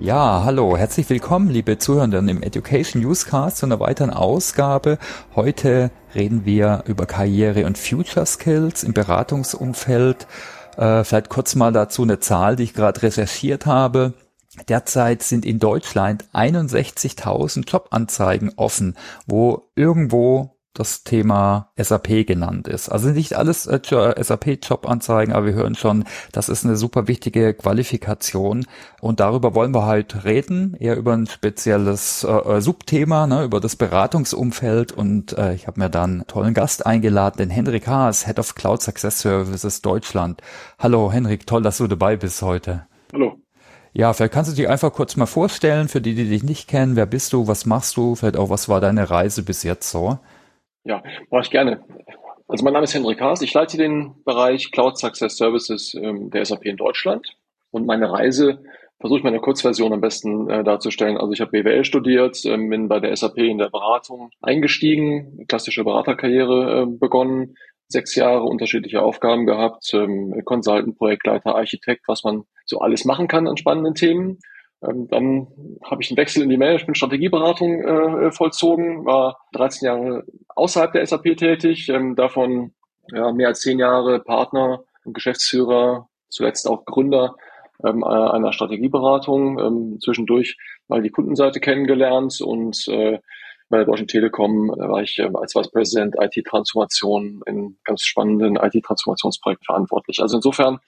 Ja, hallo, herzlich willkommen, liebe Zuhörenden im Education Newscast zu einer weiteren Ausgabe. Heute reden wir über Karriere und Future Skills im Beratungsumfeld. Äh, vielleicht kurz mal dazu eine Zahl, die ich gerade recherchiert habe. Derzeit sind in Deutschland 61.000 Jobanzeigen offen, wo irgendwo das Thema SAP genannt ist. Also nicht alles äh, SAP-Jobanzeigen, aber wir hören schon, das ist eine super wichtige Qualifikation und darüber wollen wir halt reden, eher über ein spezielles äh, äh Subthema, ne, über das Beratungsumfeld und äh, ich habe mir dann einen tollen Gast eingeladen, den Henrik Haas, Head of Cloud Success Services Deutschland. Hallo Henrik, toll, dass du dabei bist heute. Hallo. Ja, vielleicht kannst du dich einfach kurz mal vorstellen, für die, die dich nicht kennen. Wer bist du? Was machst du? Vielleicht auch, was war deine Reise bis jetzt so? Ja, mache ich gerne. Also mein Name ist Hendrik Haas. Ich leite den Bereich Cloud Success Services ähm, der SAP in Deutschland. Und meine Reise versuche ich meine Kurzversion am besten äh, darzustellen. Also ich habe BWL studiert, ähm, bin bei der SAP in der Beratung eingestiegen, klassische Beraterkarriere äh, begonnen, sechs Jahre unterschiedliche Aufgaben gehabt, ähm, Consultant, Projektleiter, Architekt, was man so alles machen kann an spannenden Themen. Ähm, dann habe ich einen Wechsel in die Management-Strategieberatung äh, vollzogen, war 13 Jahre außerhalb der SAP tätig, ähm, davon ja, mehr als zehn Jahre Partner und Geschäftsführer, zuletzt auch Gründer ähm, einer Strategieberatung, ähm, zwischendurch mal die Kundenseite kennengelernt und äh, bei der Deutschen Telekom war ich äh, als Vice President IT-Transformation in ganz spannenden IT-Transformationsprojekten verantwortlich. Also insofern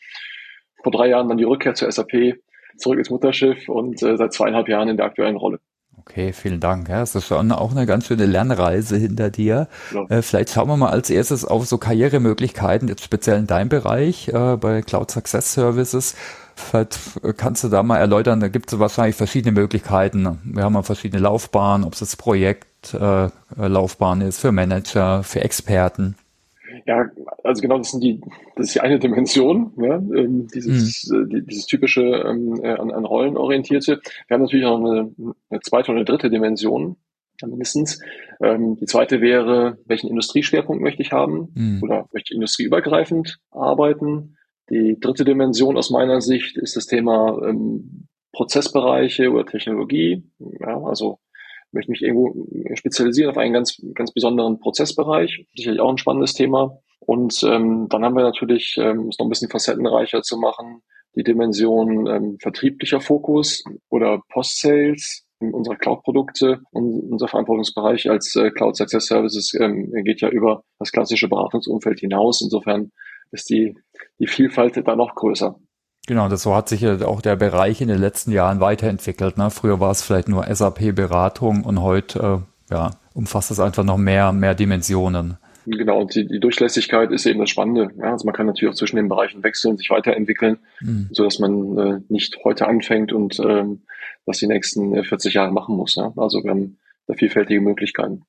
vor drei Jahren dann die Rückkehr zur SAP zurück ins Mutterschiff und äh, seit zweieinhalb Jahren in der aktuellen Rolle. Okay, vielen Dank. Ja, es ist schon auch eine ganz schöne Lernreise hinter dir. Ja. Äh, vielleicht schauen wir mal als erstes auf so Karrieremöglichkeiten, jetzt speziell in deinem Bereich äh, bei Cloud Success Services. Vielleicht kannst du da mal erläutern, da gibt es wahrscheinlich verschiedene Möglichkeiten. Wir haben ja verschiedene Laufbahnen, ob es das Projektlaufbahn äh, ist für Manager, für Experten. Ja, also genau, das sind die, das ist die eine Dimension, ja, ähm, dieses, mhm. die, dieses typische ähm, äh, an, an Rollen orientierte. Wir haben natürlich auch eine, eine zweite und eine dritte Dimension, mindestens. Ähm, die zweite wäre, welchen Industrieschwerpunkt möchte ich haben mhm. oder möchte ich industrieübergreifend arbeiten? Die dritte Dimension aus meiner Sicht ist das Thema ähm, Prozessbereiche oder Technologie. Ja, also möchte mich irgendwo spezialisieren auf einen ganz, ganz besonderen Prozessbereich. Sicherlich auch ein spannendes Thema. Und ähm, dann haben wir natürlich, ähm, es noch ein bisschen facettenreicher zu machen, die Dimension ähm, vertrieblicher Fokus oder Post-Sales unserer Cloud-Produkte und unser Verantwortungsbereich als äh, Cloud Success Services ähm, geht ja über das klassische Beratungsumfeld hinaus. Insofern ist die, die Vielfalt da noch größer. Genau, das so hat sich ja auch der Bereich in den letzten Jahren weiterentwickelt. Ne? Früher war es vielleicht nur SAP-Beratung und heute äh, ja, umfasst es einfach noch mehr, mehr Dimensionen. Genau, und die, die Durchlässigkeit ist eben das Spannende. Ja, also man kann natürlich auch zwischen den Bereichen wechseln, sich weiterentwickeln, mhm. so dass man äh, nicht heute anfängt und ähm, das die nächsten 40 äh, Jahre machen muss. Ja? Also wir haben da vielfältige Möglichkeiten.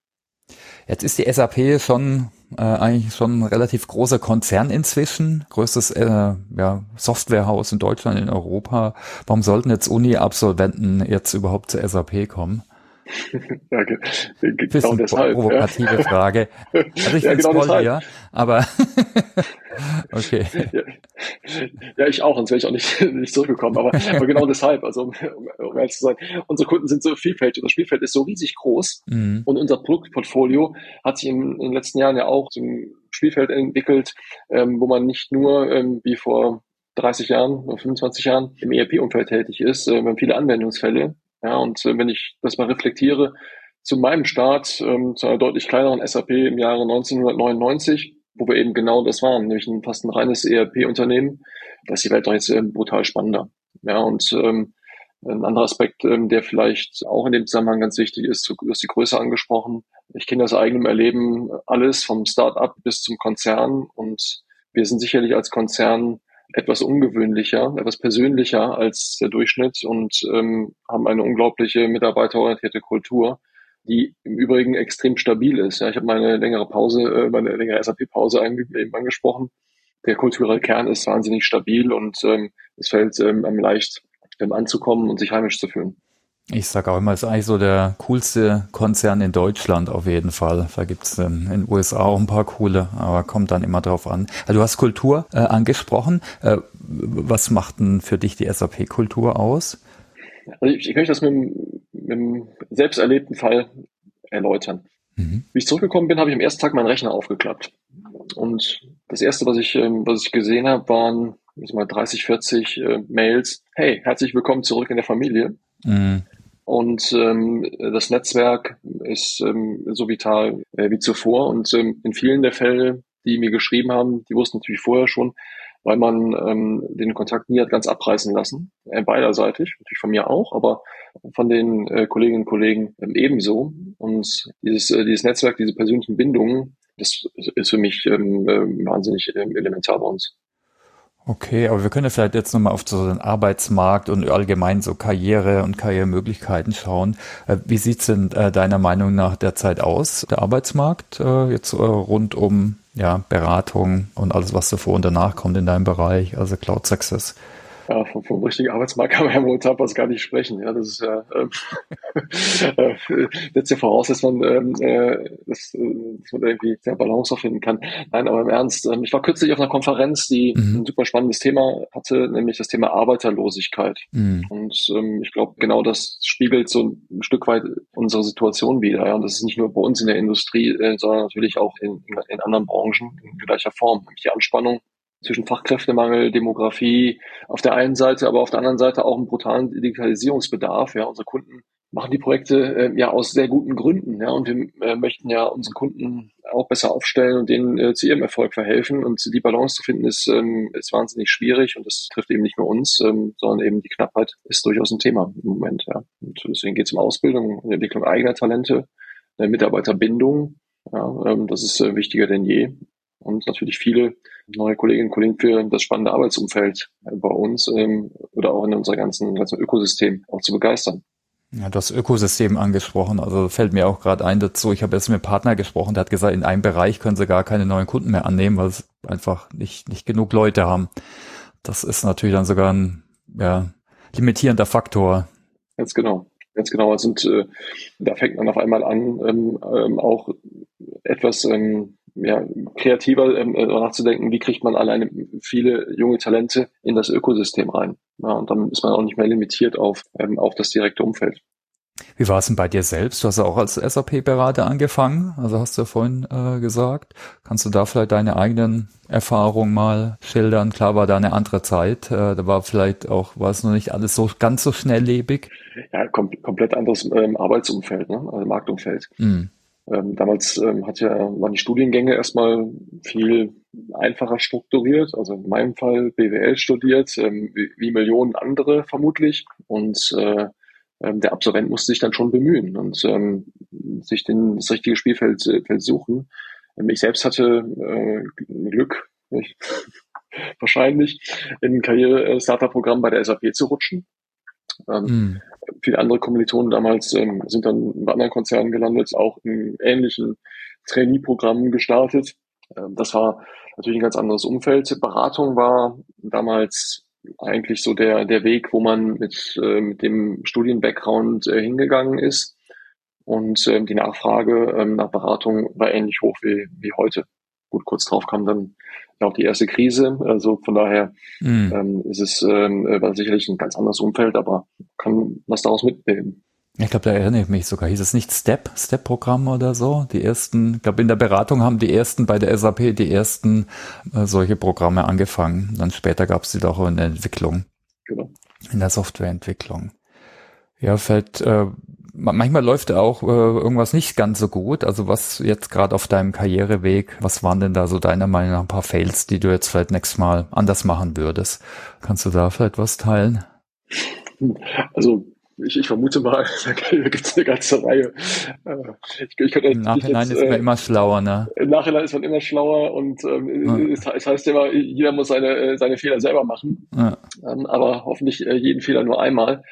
Jetzt ist die SAP schon äh, eigentlich schon ein relativ großer Konzern inzwischen, größtes äh, ja, Softwarehaus in Deutschland, in Europa. Warum sollten jetzt Uni-Absolventen jetzt überhaupt zur SAP kommen? Ja, genau Bisschen deshalb, provokative ja. Frage. Also ich ja, genau toll, ja, aber okay. Ja, ja, ich auch, sonst wäre ich auch nicht, nicht zurückgekommen, aber, aber genau deshalb, also um, um ehrlich zu sein, unsere Kunden sind so vielfältig, unser Spielfeld ist so riesig groß mhm. und unser Produktportfolio hat sich in, in, den letzten Jahren ja auch zum Spielfeld entwickelt, ähm, wo man nicht nur ähm, wie vor 30 Jahren oder 25 Jahren im ERP-Umfeld tätig ist. Äh, wir haben viele Anwendungsfälle, ja, und äh, wenn ich das mal reflektiere, zu meinem Start, ähm, zu einer deutlich kleineren SAP im Jahre 1999, wo wir eben genau das waren, nämlich ein, fast ein reines ERP-Unternehmen, da ist die Welt doch jetzt ähm, brutal spannender. Ja, und ähm, ein anderer Aspekt, ähm, der vielleicht auch in dem Zusammenhang ganz wichtig ist, du hast die Größe angesprochen. Ich kenne das eigenem Erleben alles vom Start-up bis zum Konzern und wir sind sicherlich als Konzern etwas ungewöhnlicher, etwas persönlicher als der Durchschnitt und ähm, haben eine unglaubliche mitarbeiterorientierte Kultur, die im Übrigen extrem stabil ist. Ja, ich habe meine längere Pause, äh, meine längere SAP-Pause eben angesprochen. Der kulturelle Kern ist wahnsinnig stabil und ähm, es fällt ähm, leicht ähm, anzukommen und sich heimisch zu fühlen. Ich sage auch immer, es ist eigentlich so der coolste Konzern in Deutschland auf jeden Fall. Da gibt's ähm, in den USA auch ein paar coole, aber kommt dann immer drauf an. Also du hast Kultur äh, angesprochen. Äh, was macht denn für dich die SAP-Kultur aus? Also ich, ich möchte das mit, mit einem selbst erlebten Fall erläutern. Mhm. Wie ich zurückgekommen bin, habe ich am ersten Tag meinen Rechner aufgeklappt. Und das erste, was ich, ähm, was ich gesehen habe, waren ich mal 30, 40 äh, Mails. Hey, herzlich willkommen zurück in der Familie. Mhm. Und ähm, das Netzwerk ist ähm, so vital äh, wie zuvor. Und ähm, in vielen der Fälle, die mir geschrieben haben, die wussten natürlich vorher schon, weil man ähm, den Kontakt nie hat ganz abreißen lassen, äh, beiderseitig, natürlich von mir auch, aber von den äh, Kolleginnen und Kollegen ähm, ebenso. Und dieses, äh, dieses Netzwerk, diese persönlichen Bindungen, das ist für mich ähm, äh, wahnsinnig ähm, elementar bei uns. Okay, aber wir können ja vielleicht jetzt nochmal auf so den Arbeitsmarkt und allgemein so Karriere und Karrieremöglichkeiten schauen. Äh, wie sieht's denn äh, deiner Meinung nach derzeit aus, der Arbeitsmarkt, äh, jetzt rund um ja, Beratung und alles, was davor und danach kommt in deinem Bereich, also Cloud Success? Ja, vom, vom richtigen Arbeitsmarkt kann man ja momentan fast gar nicht sprechen. Ja, das ist ja, ähm, äh, setzt ja voraus, dass man, ähm, äh, dass, äh, dass man irgendwie sehr Balance finden kann. Nein, aber im Ernst, ähm, ich war kürzlich auf einer Konferenz, die mhm. ein super spannendes Thema hatte, nämlich das Thema Arbeiterlosigkeit. Mhm. Und ähm, ich glaube, genau das spiegelt so ein Stück weit unsere Situation wieder. Ja, und das ist nicht nur bei uns in der Industrie, äh, sondern natürlich auch in, in anderen Branchen in gleicher Form. Nämlich die Anspannung zwischen Fachkräftemangel, Demografie auf der einen Seite, aber auf der anderen Seite auch einen brutalen Digitalisierungsbedarf. Ja, unsere Kunden machen die Projekte äh, ja aus sehr guten Gründen. Ja, und wir äh, möchten ja unseren Kunden auch besser aufstellen und denen äh, zu ihrem Erfolg verhelfen. Und die Balance zu finden ist, ähm, ist wahnsinnig schwierig und das trifft eben nicht nur uns, ähm, sondern eben die Knappheit ist durchaus ein Thema im Moment. Ja. Und deswegen geht es um Ausbildung und Entwicklung eigener Talente, äh, Mitarbeiterbindung. Ja, ähm, das ist äh, wichtiger denn je und natürlich viele neue Kolleginnen und Kollegen für das spannende Arbeitsumfeld bei uns ähm, oder auch in unser ganzen, ganzen Ökosystem auch zu begeistern. Ja, das Ökosystem angesprochen, also fällt mir auch gerade ein dazu. Ich habe jetzt mit einem Partner gesprochen, der hat gesagt, in einem Bereich können sie gar keine neuen Kunden mehr annehmen, weil sie einfach nicht, nicht genug Leute haben. Das ist natürlich dann sogar ein ja, limitierender Faktor. Ganz genau. Ganz genau. Also, und äh, da fängt man auf einmal an, ähm, ähm, auch etwas ähm, ja, kreativer ähm, äh, nachzudenken, wie kriegt man alleine viele junge Talente in das Ökosystem rein. Ja, und dann ist man auch nicht mehr limitiert auf, ähm, auf das direkte Umfeld. Wie war es denn bei dir selbst? Du hast ja auch als SAP-Berater angefangen, also hast du ja vorhin äh, gesagt. Kannst du da vielleicht deine eigenen Erfahrungen mal schildern? Klar war da eine andere Zeit, äh, da war vielleicht auch, war es noch nicht alles so ganz so schnelllebig. Ja, kom komplett anderes ähm, Arbeitsumfeld, ne? also Marktumfeld. Mm. Ähm, damals ähm, hat ja, waren die Studiengänge erstmal viel einfacher strukturiert. Also in meinem Fall BWL studiert, ähm, wie, wie, Millionen andere vermutlich. Und äh, ähm, der Absolvent musste sich dann schon bemühen und ähm, sich den, das richtige Spielfeld äh, suchen. Ähm, ich selbst hatte äh, Glück, ich, wahrscheinlich, in ein Karriere-Starter-Programm bei der SAP zu rutschen. Ähm, mm. Viele andere Kommilitonen damals ähm, sind dann bei anderen Konzernen gelandet, auch in ähnlichen Trainee-Programmen gestartet. Ähm, das war natürlich ein ganz anderes Umfeld. Beratung war damals eigentlich so der, der Weg, wo man mit, äh, mit dem Studienbackground äh, hingegangen ist. Und ähm, die Nachfrage ähm, nach Beratung war ähnlich hoch wie, wie heute. Gut, kurz drauf kam dann auch die erste Krise. Also von daher mhm. ähm, ist es ähm, war sicherlich ein ganz anderes Umfeld, aber kann was daraus mitnehmen. Ich glaube, da erinnere ich mich sogar. Hieß es nicht Step, Step-Programm oder so? Die ersten, ich glaube, in der Beratung haben die ersten bei der SAP die ersten äh, solche Programme angefangen. Dann später gab es die doch in der Entwicklung. Genau. In der Softwareentwicklung. Ja, fällt, äh, manchmal läuft auch äh, irgendwas nicht ganz so gut. Also was jetzt gerade auf deinem Karriereweg, was waren denn da so deiner Meinung nach ein paar Fails, die du jetzt vielleicht nächstes Mal anders machen würdest? Kannst du da vielleicht was teilen? Also ich, ich vermute mal, da gibt es eine ganze Reihe. Äh, ich, ich Im Nachhinein jetzt, ist man äh, immer schlauer, ne? Im Nachhinein ist man immer schlauer und ähm, ja. es, es, heißt immer, jeder muss seine, äh, seine Fehler selber machen. Ja. Ähm, aber hoffentlich äh, jeden Fehler nur einmal.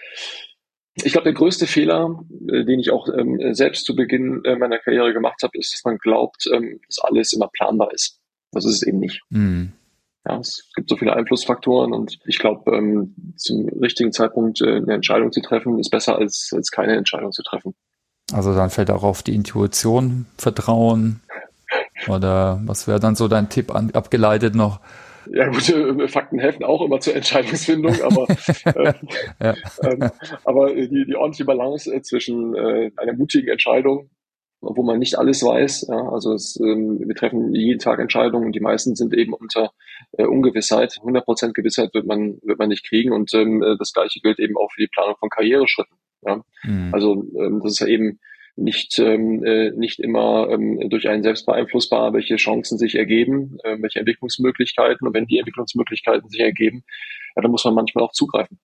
Ich glaube, der größte Fehler, den ich auch ähm, selbst zu Beginn meiner Karriere gemacht habe, ist, dass man glaubt, ähm, dass alles immer planbar ist. Das ist es eben nicht. Mhm. Ja, es gibt so viele Einflussfaktoren und ich glaube, ähm, zum richtigen Zeitpunkt äh, eine Entscheidung zu treffen, ist besser als, als keine Entscheidung zu treffen. Also dann fällt auch auf die Intuition Vertrauen oder was wäre dann so dein Tipp an, abgeleitet noch? Ja gut, äh, Fakten helfen auch immer zur Entscheidungsfindung, aber, äh, ja. ähm, aber die, die ordentliche Balance äh, zwischen äh, einer mutigen Entscheidung, wo man nicht alles weiß, ja, also es, ähm, wir treffen jeden Tag Entscheidungen und die meisten sind eben unter äh, Ungewissheit. 100% Gewissheit wird man, wird man nicht kriegen und ähm, äh, das gleiche gilt eben auch für die Planung von Karriereschritten. Ja. Mhm. Also ähm, das ist ja eben nicht, ähm, äh, nicht immer ähm, durch einen selbst beeinflussbar, welche Chancen sich ergeben, äh, welche Entwicklungsmöglichkeiten. Und wenn die Entwicklungsmöglichkeiten sich ergeben, ja, dann muss man manchmal auch zugreifen.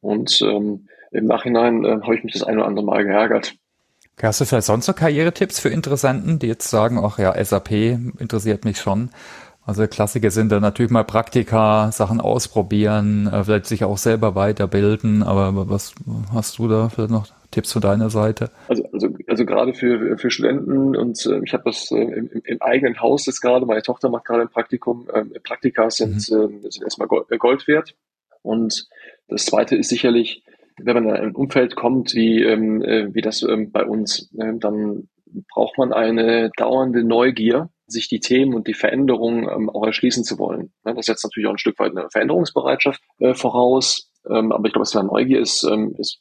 Und ähm, im Nachhinein äh, habe ich mich das ein oder andere Mal geärgert. Hast du vielleicht sonst noch Karrieretipps für Interessenten, die jetzt sagen, ach ja, SAP interessiert mich schon? Also Klassiker sind da natürlich mal Praktika, Sachen ausprobieren, äh, vielleicht sich auch selber weiterbilden, aber was hast du da vielleicht noch Tipps von deiner Seite? Also, also, also gerade für, für Studenten und äh, ich habe das äh, im, im, eigenen Haus jetzt gerade, meine Tochter macht gerade ein Praktikum, äh, Praktika sind, mhm. äh, sind erstmal Gold, äh, Gold wert. Und das zweite ist sicherlich, wenn man in ein Umfeld kommt, wie, ähm, äh, wie das ähm, bei uns, äh, dann braucht man eine dauernde Neugier, sich die Themen und die Veränderungen ähm, auch erschließen zu wollen. Ja, das setzt natürlich auch ein Stück weit eine Veränderungsbereitschaft äh, voraus. Ähm, aber ich glaube, dass Neugier ist, ähm, ist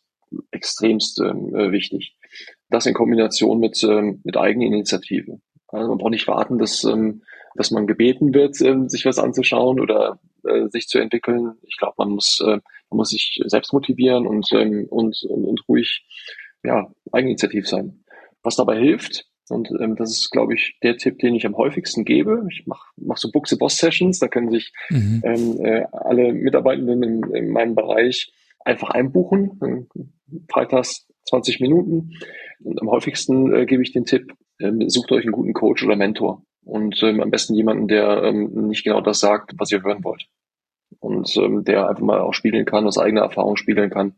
extremst ähm, äh, wichtig. Das in Kombination mit, ähm, mit Eigeninitiative. Also man braucht nicht warten, dass, ähm, dass man gebeten wird, ähm, sich was anzuschauen oder äh, sich zu entwickeln. Ich glaube, man muss, äh, man muss sich selbst motivieren und, ähm, und, und, und ruhig ja, eigeninitiativ sein. Was dabei hilft, und ähm, das ist, glaube ich, der Tipp, den ich am häufigsten gebe. Ich mache mach so Book the Boss Sessions, da können sich mhm. ähm, äh, alle Mitarbeitenden in, in meinem Bereich einfach einbuchen. Freitags 20 Minuten. Und am häufigsten äh, gebe ich den Tipp, ähm, sucht euch einen guten Coach oder Mentor. Und ähm, am besten jemanden, der ähm, nicht genau das sagt, was ihr hören wollt. Und ähm, der einfach mal auch spiegeln kann, aus eigener Erfahrung spiegeln kann,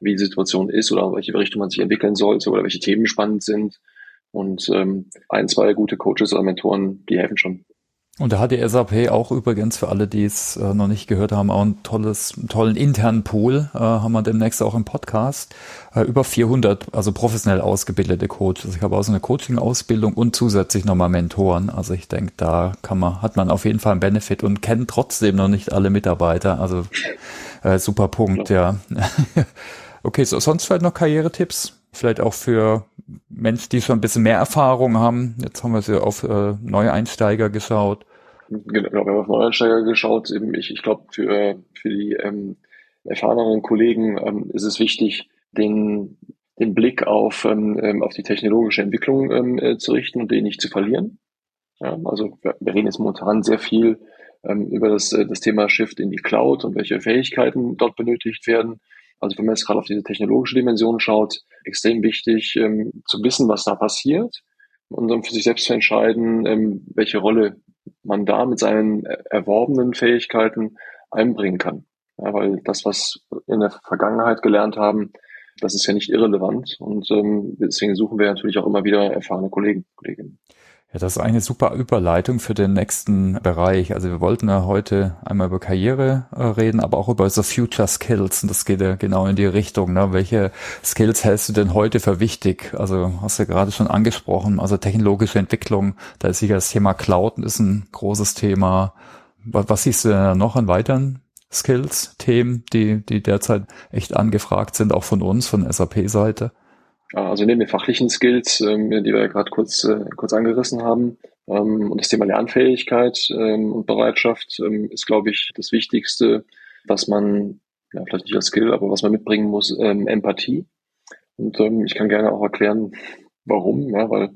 wie die Situation ist oder welche Richtung man sich entwickeln sollte oder welche Themen spannend sind. Und ähm, ein, zwei gute Coaches oder Mentoren, die helfen schon. Und da hat die SAP auch übrigens für alle, die es äh, noch nicht gehört haben, auch ein tolles, einen tollen internen Pool, äh, haben wir demnächst auch im Podcast. Äh, über 400, also professionell ausgebildete Coaches. Ich habe auch so eine Coaching-Ausbildung und zusätzlich nochmal Mentoren. Also ich denke, da kann man, hat man auf jeden Fall einen Benefit und kennt trotzdem noch nicht alle Mitarbeiter. Also äh, super Punkt, ja. ja. okay, so sonst vielleicht noch Karrieretipps? Vielleicht auch für Menschen, die schon ein bisschen mehr Erfahrung haben. Jetzt haben wir sie auf äh, Neueinsteiger geschaut. Genau, wir haben auf Neueinsteiger geschaut. Ich, ich glaube, für, für die ähm, erfahreneren Kollegen ähm, ist es wichtig, den, den Blick auf, ähm, ähm auf die technologische Entwicklung ähm, äh, zu richten und den nicht zu verlieren. Ja, also wir, wir reden jetzt momentan sehr viel ähm, über das, äh, das Thema Shift in die Cloud und welche Fähigkeiten dort benötigt werden. Also wenn man jetzt gerade auf diese technologische Dimension schaut, extrem wichtig ähm, zu wissen, was da passiert und dann für sich selbst zu entscheiden, ähm, welche Rolle man da mit seinen erworbenen Fähigkeiten einbringen kann. Ja, weil das, was wir in der Vergangenheit gelernt haben, das ist ja nicht irrelevant und ähm, deswegen suchen wir natürlich auch immer wieder erfahrene Kollegen, Kolleginnen. Ja, das ist eine super Überleitung für den nächsten Bereich. Also wir wollten ja heute einmal über Karriere äh, reden, aber auch über so Future Skills. Und das geht ja genau in die Richtung. Ne? Welche Skills hältst du denn heute für wichtig? Also hast du gerade schon angesprochen, also technologische Entwicklung, da ist sicher das Thema Cloud ist ein großes Thema. Was, was siehst du denn noch an weiteren Skills, Themen, die, die derzeit echt angefragt sind, auch von uns, von SAP-Seite? Also neben den fachlichen Skills, ähm, die wir ja gerade kurz, äh, kurz angerissen haben, ähm, und das Thema Lernfähigkeit ähm, und Bereitschaft ist, glaube ich, das Wichtigste, was man, ja, vielleicht nicht als Skill, aber was man mitbringen muss, Empathie. Und ich kann gerne auch erklären, warum, ja, weil,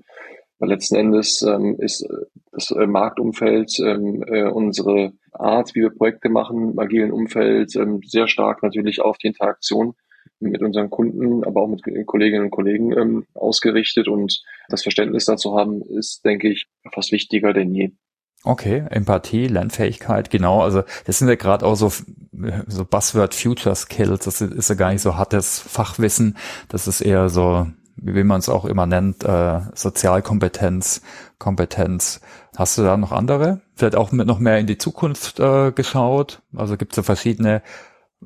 weil letzten Endes ist äh, das äh, Marktumfeld, unsere Art, wie wir Projekte machen, im agilen Umfeld, sehr stark natürlich auf die Interaktion mit unseren Kunden, aber auch mit Kolleginnen und Kollegen ähm, ausgerichtet und das Verständnis dazu haben, ist, denke ich, fast wichtiger denn je. Okay, Empathie, Lernfähigkeit, genau. Also das sind ja gerade auch so, so Buzzword Future Skills. Das ist ja gar nicht so hartes Fachwissen. Das ist eher so, wie man es auch immer nennt, äh, Sozialkompetenz, Kompetenz. Hast du da noch andere? Vielleicht auch mit noch mehr in die Zukunft äh, geschaut? Also gibt es ja verschiedene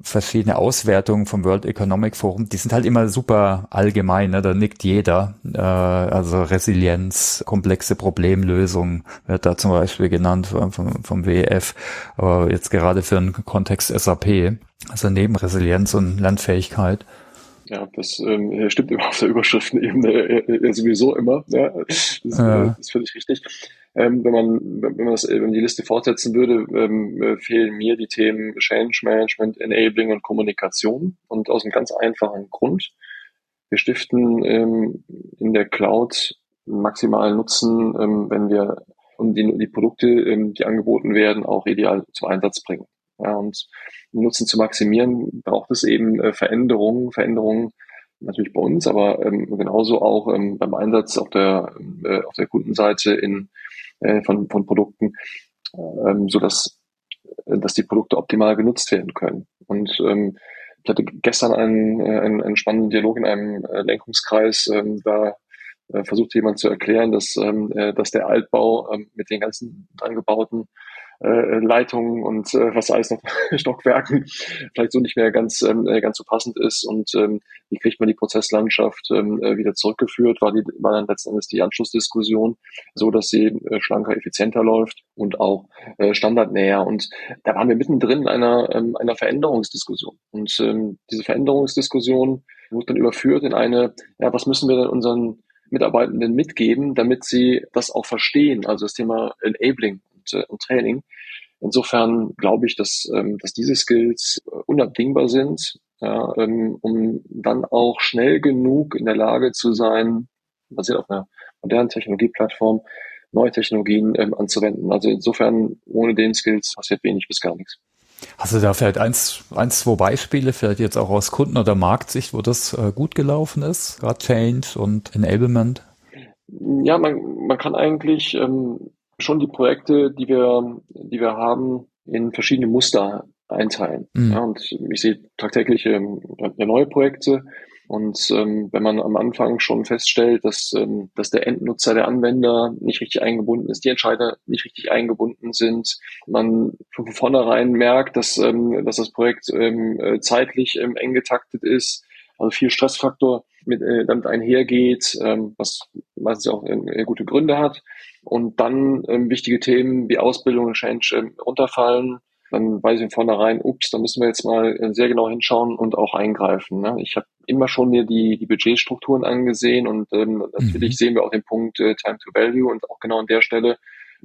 verschiedene Auswertungen vom World Economic Forum, die sind halt immer super allgemein, ne? da nickt jeder. Äh, also Resilienz, komplexe Problemlösung wird da zum Beispiel genannt vom, vom WEF, aber jetzt gerade für den Kontext SAP, also neben Resilienz und Lernfähigkeit. Ja, das ähm, stimmt immer auf der Überschriftenebene äh, äh, sowieso immer. Ja, das. Äh, das finde ich richtig. Ähm, wenn man wenn man das wenn man die Liste fortsetzen würde, ähm, äh, fehlen mir die Themen Change Management, Enabling und Kommunikation und aus einem ganz einfachen Grund. Wir stiften ähm, in der Cloud maximalen Nutzen, ähm, wenn wir um die, die Produkte, ähm, die angeboten werden, auch ideal zum Einsatz bringen. Ja, und Nutzen zu maximieren, braucht es eben äh, Veränderungen, Veränderungen natürlich bei uns, aber ähm, genauso auch ähm, beim Einsatz auf der, äh, auf der Kundenseite in, äh, von, von Produkten, ähm, so dass, äh, dass die Produkte optimal genutzt werden können. Und ähm, ich hatte gestern einen, äh, einen, einen spannenden Dialog in einem äh, Lenkungskreis, ähm, da äh, versucht jemand zu erklären, dass, ähm, äh, dass der Altbau ähm, mit den ganzen angebauten äh, Leitungen und äh, was alles noch Stockwerken vielleicht so nicht mehr ganz ähm, äh, ganz so passend ist. Und ähm, wie kriegt man die Prozesslandschaft ähm, äh, wieder zurückgeführt? War die war dann letzten Endes die Anschlussdiskussion so dass sie äh, schlanker effizienter läuft und auch äh, standardnäher. Und da waren wir mittendrin in einer ähm, einer Veränderungsdiskussion. Und ähm, diese Veränderungsdiskussion wurde dann überführt in eine ja was müssen wir denn unseren Mitarbeitenden mitgeben, damit sie das auch verstehen, also das Thema Enabling und, äh, und Training. Insofern glaube ich, dass, ähm, dass diese Skills äh, unabdingbar sind, ja, ähm, um dann auch schnell genug in der Lage zu sein, basiert auf einer modernen Technologieplattform, neue Technologien ähm, anzuwenden. Also insofern, ohne den Skills passiert wenig bis gar nichts. Hast du da vielleicht eins, eins, zwei Beispiele, vielleicht jetzt auch aus Kunden- oder Marktsicht, wo das äh, gut gelaufen ist, gerade Change und Enablement? Ja, man, man kann eigentlich ähm, schon die Projekte, die wir, die wir haben, in verschiedene Muster einteilen. Mhm. Ja, und ich sehe tagtäglich ähm, neue Projekte. Und ähm, wenn man am Anfang schon feststellt, dass, ähm, dass der Endnutzer, der Anwender nicht richtig eingebunden ist, die Entscheider nicht richtig eingebunden sind, man von vornherein merkt, dass, ähm, dass das Projekt ähm, äh, zeitlich ähm, eng getaktet ist, also viel Stressfaktor mit, äh, damit einhergeht, ähm, was meistens auch äh, gute Gründe hat, und dann ähm, wichtige Themen wie Ausbildung und Change ähm, unterfallen, dann weiß ich von vornherein, ups, da müssen wir jetzt mal äh, sehr genau hinschauen und auch eingreifen. Ne? Ich habe immer schon mir die, die Budgetstrukturen angesehen und ähm, natürlich mhm. sehen wir auch den Punkt äh, Time to Value und auch genau an der Stelle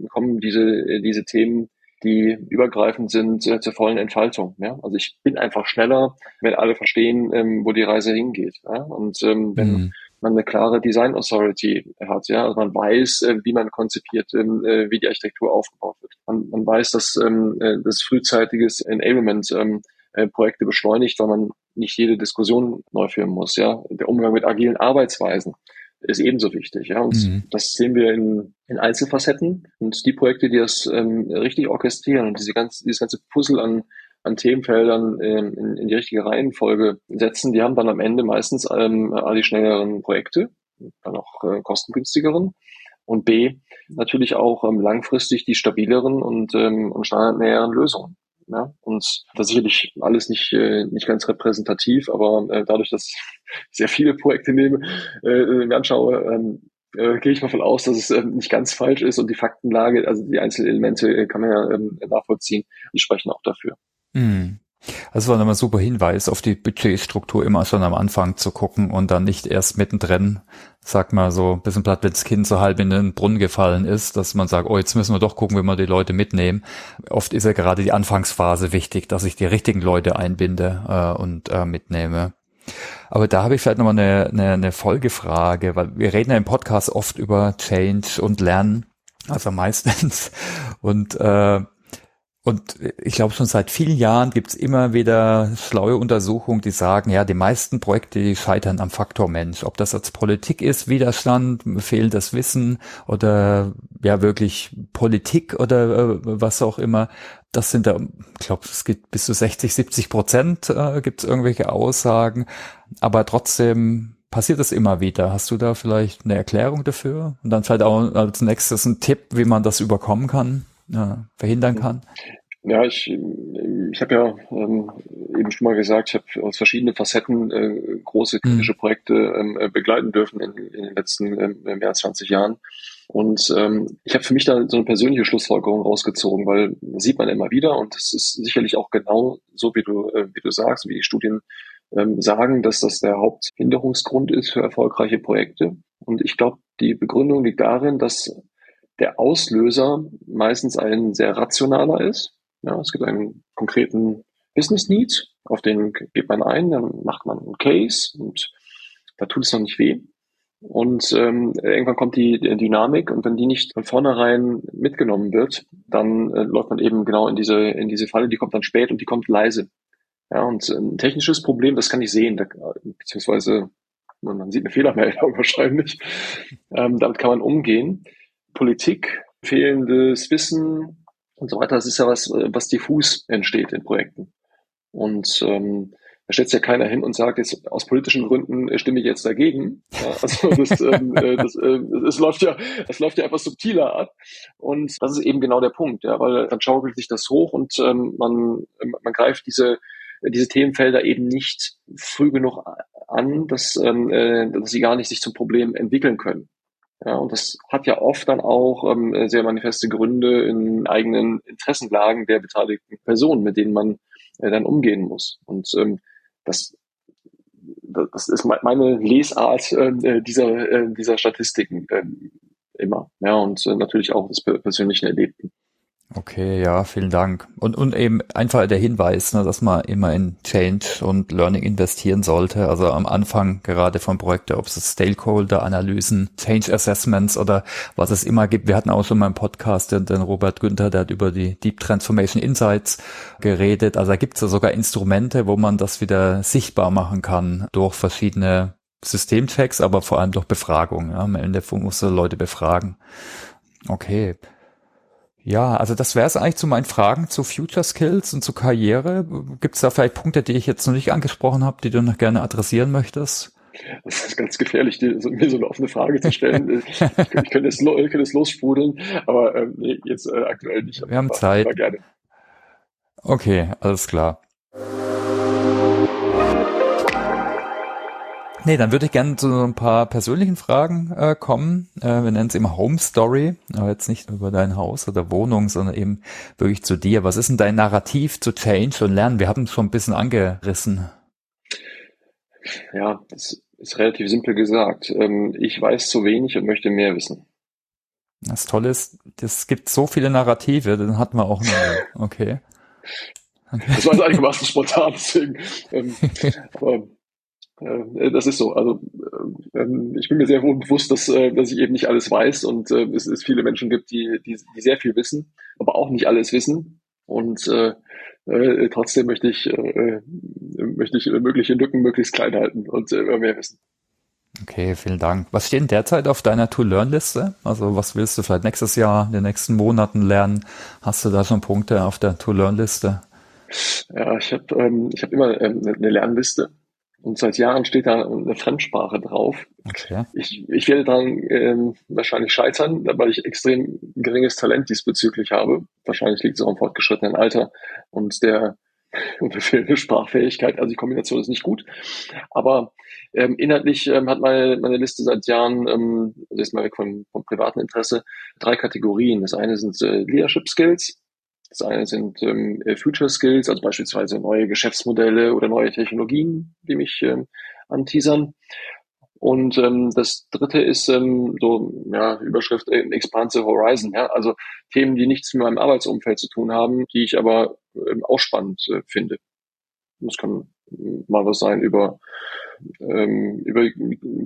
kommen diese, äh, diese Themen, die übergreifend sind, äh, zur vollen Entfaltung. Ja? Also ich bin einfach schneller, wenn alle verstehen, ähm, wo die Reise hingeht. Ja? Und ähm, wenn mhm man eine klare Design Authority hat. Ja, also man weiß, äh, wie man konzipiert, ähm, äh, wie die Architektur aufgebaut wird. Man, man weiß, dass ähm, äh, das frühzeitiges Enablement ähm, äh, Projekte beschleunigt, weil man nicht jede Diskussion neu führen muss. Ja, der Umgang mit agilen Arbeitsweisen ist ebenso wichtig. Ja, und mhm. das sehen wir in, in Einzelfacetten und die Projekte, die das ähm, richtig orchestrieren und diese ganze, dieses ganze Puzzle an an Themenfeldern ähm, in, in die richtige Reihenfolge setzen, die haben dann am Ende meistens ähm, A, die schnelleren Projekte, dann auch äh, kostengünstigeren und B, natürlich auch ähm, langfristig die stabileren und, ähm, und standardnäheren Lösungen. Ja, und das ist sicherlich alles nicht, äh, nicht ganz repräsentativ, aber äh, dadurch, dass ich sehr viele Projekte nehme, äh, mir anschaue, ähm, äh, gehe ich davon aus, dass es ähm, nicht ganz falsch ist und die Faktenlage, also die einzelnen Elemente äh, kann man ja ähm, nachvollziehen, die sprechen auch dafür. Mhm. Das war nochmal super Hinweis, auf die Budgetstruktur immer schon am Anfang zu gucken und dann nicht erst mittendrin, sag mal so, ein bisschen platt, wenn das Kind so halb in den Brunnen gefallen ist, dass man sagt, oh, jetzt müssen wir doch gucken, wie wir die Leute mitnehmen. Oft ist ja gerade die Anfangsphase wichtig, dass ich die richtigen Leute einbinde äh, und äh, mitnehme. Aber da habe ich vielleicht nochmal eine, eine, eine Folgefrage, weil wir reden ja im Podcast oft über Change und Lernen, also meistens. Und äh, und ich glaube, schon seit vielen Jahren gibt es immer wieder schlaue Untersuchungen, die sagen, ja, die meisten Projekte die scheitern am Faktor Mensch. Ob das als Politik ist, Widerstand, fehlendes Wissen oder ja wirklich Politik oder äh, was auch immer. Das sind da, ich glaube, es gibt bis zu 60, 70 Prozent, äh, gibt es irgendwelche Aussagen. Aber trotzdem passiert das immer wieder. Hast du da vielleicht eine Erklärung dafür? Und dann vielleicht auch als nächstes ein Tipp, wie man das überkommen kann, äh, verhindern kann? Ja, ich, ich habe ja ähm, eben schon mal gesagt, ich habe aus verschiedenen Facetten äh, große kritische mhm. Projekte ähm, äh, begleiten dürfen in, in den letzten ähm, mehr als 20 Jahren. Und ähm, ich habe für mich da so eine persönliche Schlussfolgerung rausgezogen, weil das sieht man immer wieder und es ist sicherlich auch genau so, wie du, äh, wie du sagst, wie die Studien ähm, sagen, dass das der Haupthinderungsgrund ist für erfolgreiche Projekte. Und ich glaube, die Begründung liegt darin, dass der Auslöser meistens ein sehr rationaler ist. Ja, es gibt einen konkreten Business Need, auf den geht man ein, dann macht man einen Case und da tut es noch nicht weh. Und ähm, irgendwann kommt die, die Dynamik und wenn die nicht von vornherein mitgenommen wird, dann äh, läuft man eben genau in diese, in diese Falle, die kommt dann spät und die kommt leise. Ja, und ein technisches Problem, das kann ich sehen, da, beziehungsweise man, man sieht eine Fehlermeldung wahrscheinlich. Ähm, damit kann man umgehen. Politik, fehlendes Wissen und so weiter, das ist ja was, was diffus entsteht in Projekten. Und ähm, da stellt sich ja keiner hin und sagt, jetzt aus politischen Gründen äh, stimme ich jetzt dagegen. Ja, also das, ähm, äh, das, äh, das läuft ja, das läuft ja einfach subtiler ab. Und das ist eben genau der Punkt, ja, weil dann schaukelt sich das hoch und ähm, man, man greift diese diese Themenfelder eben nicht früh genug an, dass, ähm, äh, dass sie gar nicht sich zum Problem entwickeln können. Ja, und das hat ja oft dann auch ähm, sehr manifeste Gründe in eigenen Interessenlagen der beteiligten Personen, mit denen man äh, dann umgehen muss. Und ähm, das, das ist meine Lesart äh, dieser, äh, dieser Statistiken äh, immer. Ja, und äh, natürlich auch des persönlichen Erlebten. Okay, ja, vielen Dank. Und, und eben einfach der Hinweis, ne, dass man immer in Change und Learning investieren sollte. Also am Anfang gerade von Projekten, ob es Stakeholder-Analysen, Change Assessments oder was es immer gibt. Wir hatten auch schon mal im Podcast den, den Robert Günther, der hat über die Deep Transformation Insights geredet. Also da gibt es ja sogar Instrumente, wo man das wieder sichtbar machen kann durch verschiedene Systemchecks, aber vor allem durch Befragung. Ja. Am Ende muss Leute befragen. Okay. Ja, also das wäre es eigentlich zu meinen Fragen zu Future Skills und zu Karriere. Gibt es da vielleicht Punkte, die ich jetzt noch nicht angesprochen habe, die du noch gerne adressieren möchtest? Das ist ganz gefährlich, dir, so, mir so eine offene Frage zu stellen. ich, ich, könnte ich könnte jetzt lossprudeln, aber ähm, nee, jetzt äh, aktuell nicht. Wir haben Zeit. Gerne. Okay, alles klar. Nee, dann würde ich gerne zu ein paar persönlichen Fragen äh, kommen. Äh, wir nennen es immer Home Story, aber jetzt nicht über dein Haus oder Wohnung, sondern eben wirklich zu dir. Was ist denn dein Narrativ zu Change und Lernen? Wir haben es schon ein bisschen angerissen. Ja, das ist relativ simpel gesagt. Ähm, ich weiß zu wenig und möchte mehr wissen. Das Tolle ist, es gibt so viele Narrative, dann hatten wir auch eine. Okay. okay. Das war jetzt einigermaßen spontan, deswegen. Ähm, aber das ist so. Also äh, ähm, ich bin mir sehr wohl bewusst, dass, äh, dass ich eben nicht alles weiß und es, es viele Menschen gibt, die, die, die sehr viel wissen, aber auch nicht alles wissen. Und äh, äh, trotzdem möchte ich, äh, möchte ich mögliche Lücken möglichst klein halten und äh, mehr wissen. Okay, vielen Dank. Was steht denn derzeit auf deiner To-Learn-Liste? Also was willst du vielleicht nächstes Jahr, in den nächsten Monaten lernen? Hast du da schon Punkte auf der To-Learn-Liste? Ja, ich habe ähm, ich hab immer ähm, eine Lernliste und seit Jahren steht da eine Fremdsprache drauf. Okay. Ich, ich werde daran ähm, wahrscheinlich scheitern, weil ich extrem geringes Talent diesbezüglich habe. Wahrscheinlich liegt es auch im fortgeschrittenen Alter und der und der fehlende Sprachfähigkeit. Also die Kombination ist nicht gut. Aber ähm, inhaltlich ähm, hat meine, meine Liste seit Jahren, ähm, also jetzt mal weg vom, vom privaten Interesse, drei Kategorien. Das eine sind äh, Leadership Skills, das eine sind ähm, äh, Future Skills, also beispielsweise neue Geschäftsmodelle oder neue Technologien, die mich ähm, anteasern. Und ähm, das dritte ist ähm, so ja, Überschrift äh, Expansive Horizon, ja, also Themen, die nichts mit meinem Arbeitsumfeld zu tun haben, die ich aber ähm, auch spannend äh, finde. Das kann mal was sein über ähm, über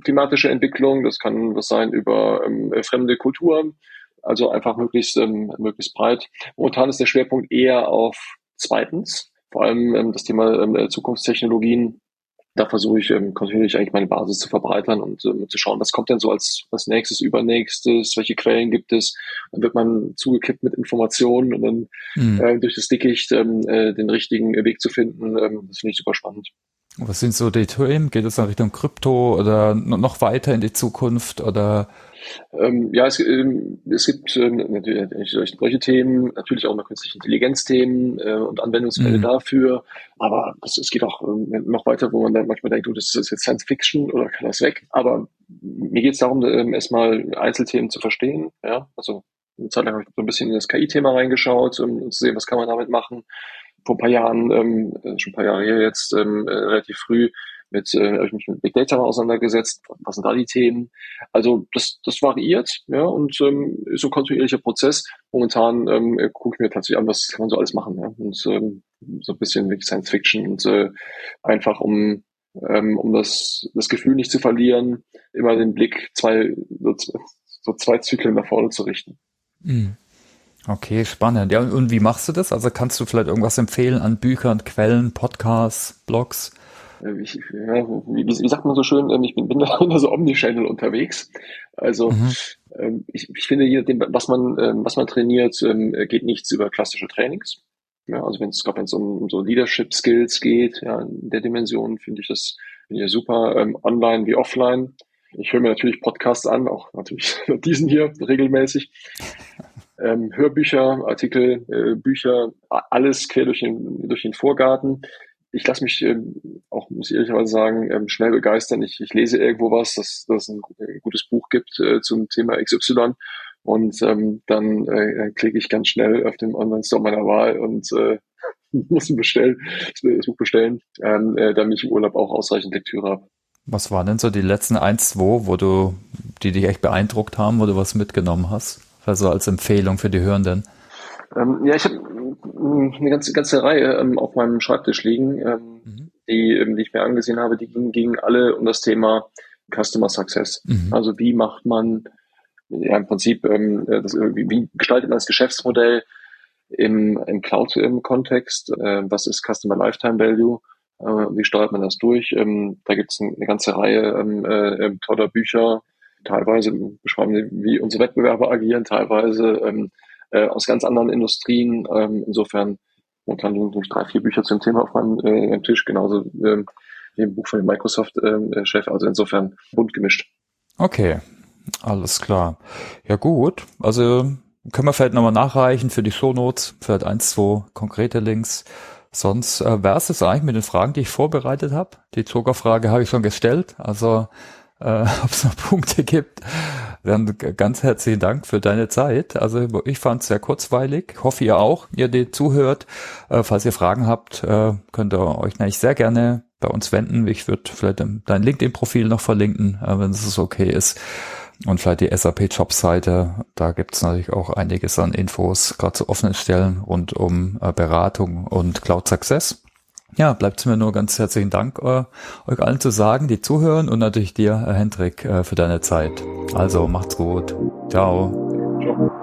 klimatische Entwicklung, das kann was sein über ähm, fremde Kulturen, also einfach möglichst, ähm, möglichst breit. Momentan ist der Schwerpunkt eher auf zweitens, vor allem ähm, das Thema ähm, Zukunftstechnologien. Da versuche ich ähm, kontinuierlich eigentlich meine Basis zu verbreitern und ähm, zu schauen, was kommt denn so als, als nächstes, übernächstes, welche Quellen gibt es. Dann wird man zugekippt mit Informationen und dann mhm. äh, durch das Dickicht ähm, äh, den richtigen Weg zu finden, ähm, das finde ich super spannend. Was sind so die Themen? Geht es dann Richtung Krypto oder noch weiter in die Zukunft oder? Ähm, ja, es, ähm, es gibt ähm, natürlich solche Themen, natürlich auch noch künstliche Intelligenz-Themen äh, und Anwendungsfälle mhm. dafür. Aber das, es geht auch ähm, noch weiter, wo man dann manchmal denkt, du, das ist jetzt Science Fiction oder kann das weg? Aber mir geht es darum, ähm, erstmal Einzelthemen zu verstehen. Ja, also eine Zeit lang habe ich so ein bisschen in das KI-Thema reingeschaut, um zu sehen, was kann man damit machen vor ein paar Jahren, ähm, äh, schon ein paar Jahre her jetzt, ähm, äh, relativ früh mit, äh, habe ich mich mit Big Data auseinandergesetzt. Was sind da die Themen? Also das, das variiert, ja, und ähm, ist so ein kontinuierlicher Prozess. Momentan ähm, gucke ich mir tatsächlich an, was kann man so alles machen, ja. Und ähm, so ein bisschen wie Science Fiction und äh, einfach um ähm, um das, das Gefühl nicht zu verlieren, immer den Blick zwei, so, so zwei Zyklen nach vorne zu richten. Mhm. Okay, spannend. Ja, und wie machst du das? Also kannst du vielleicht irgendwas empfehlen an Büchern, Quellen, Podcasts, Blogs? Äh, ich, ja, wie, wie, sagt man so schön, ähm, ich bin, bin da immer so omnichannel unterwegs. Also mhm. Ähm, ich, ich finde, je nachdem, was man, ähm, was man trainiert, geht nichts über klassische Trainings. Ja, also wenn es gerade wenn es um, um so Leadership Skills geht, ja, in der Dimension finde ich das finde ich super, ähm, online wie offline. Ich höre mir natürlich Podcasts an, auch natürlich diesen hier regelmäßig ähm, Hörbücher, Artikel, äh, Bücher, alles quer durch den, durch den Vorgarten. Ich lasse mich ähm, auch, muss ich ehrlicherweise sagen, ähm, schnell begeistern. Ich, ich lese irgendwo was, dass es ein, ein gutes Buch gibt äh, zum Thema XY und ähm, dann äh, klicke ich ganz schnell auf den Online-Store meiner Wahl und äh, muss bestellen, das Buch bestellen, ähm, äh, damit ich im Urlaub auch ausreichend Lektüre habe. Was waren denn so die letzten ein, zwei, wo du, die dich echt beeindruckt haben, wo du was mitgenommen hast? Also als Empfehlung für die Hörenden. Ähm, ja, ich habe eine ganze, ganze Reihe ähm, auf meinem Schreibtisch liegen, ähm, mhm. die, ähm, die ich mir angesehen habe, die gingen, gingen alle um das Thema Customer Success. Mhm. Also wie macht man ja im Prinzip, ähm, das, wie, wie gestaltet man das Geschäftsmodell im, im Cloud-Kontext? Äh, was ist Customer Lifetime Value? Äh, wie steuert man das durch? Ähm, da gibt es eine ganze Reihe äh, toller Bücher, teilweise beschreiben wie unsere Wettbewerber agieren, teilweise ähm, äh, aus ganz anderen Industrien. Ähm, insofern momentan liegen durch drei, vier Bücher zum Thema auf meinem äh, Tisch, genauso ähm, wie ein Buch von dem Microsoft-Chef. Ähm, also insofern bunt gemischt. Okay, alles klar. Ja gut, also können wir vielleicht nochmal nachreichen für die Shownotes, vielleicht eins, zwei konkrete Links. Sonst äh, wäre es eigentlich mit den Fragen, die ich vorbereitet habe. Die Zuckerfrage habe ich schon gestellt. Also äh, ob es noch Punkte gibt. Dann ganz herzlichen Dank für deine Zeit. Also ich fand es sehr kurzweilig. Ich hoffe ihr auch, ihr die zuhört. Äh, falls ihr Fragen habt, äh, könnt ihr euch natürlich sehr gerne bei uns wenden. Ich würde vielleicht dein LinkedIn-Profil noch verlinken, äh, wenn es okay ist. Und vielleicht die SAP-Jobseite. Da gibt es natürlich auch einiges an Infos, gerade zu offenen Stellen rund um äh, Beratung und Cloud Success. Ja, bleibt mir nur ganz herzlichen Dank äh, euch allen zu sagen, die zuhören und natürlich dir, Herr Hendrik, äh, für deine Zeit. Also macht's gut. Ciao. Ciao.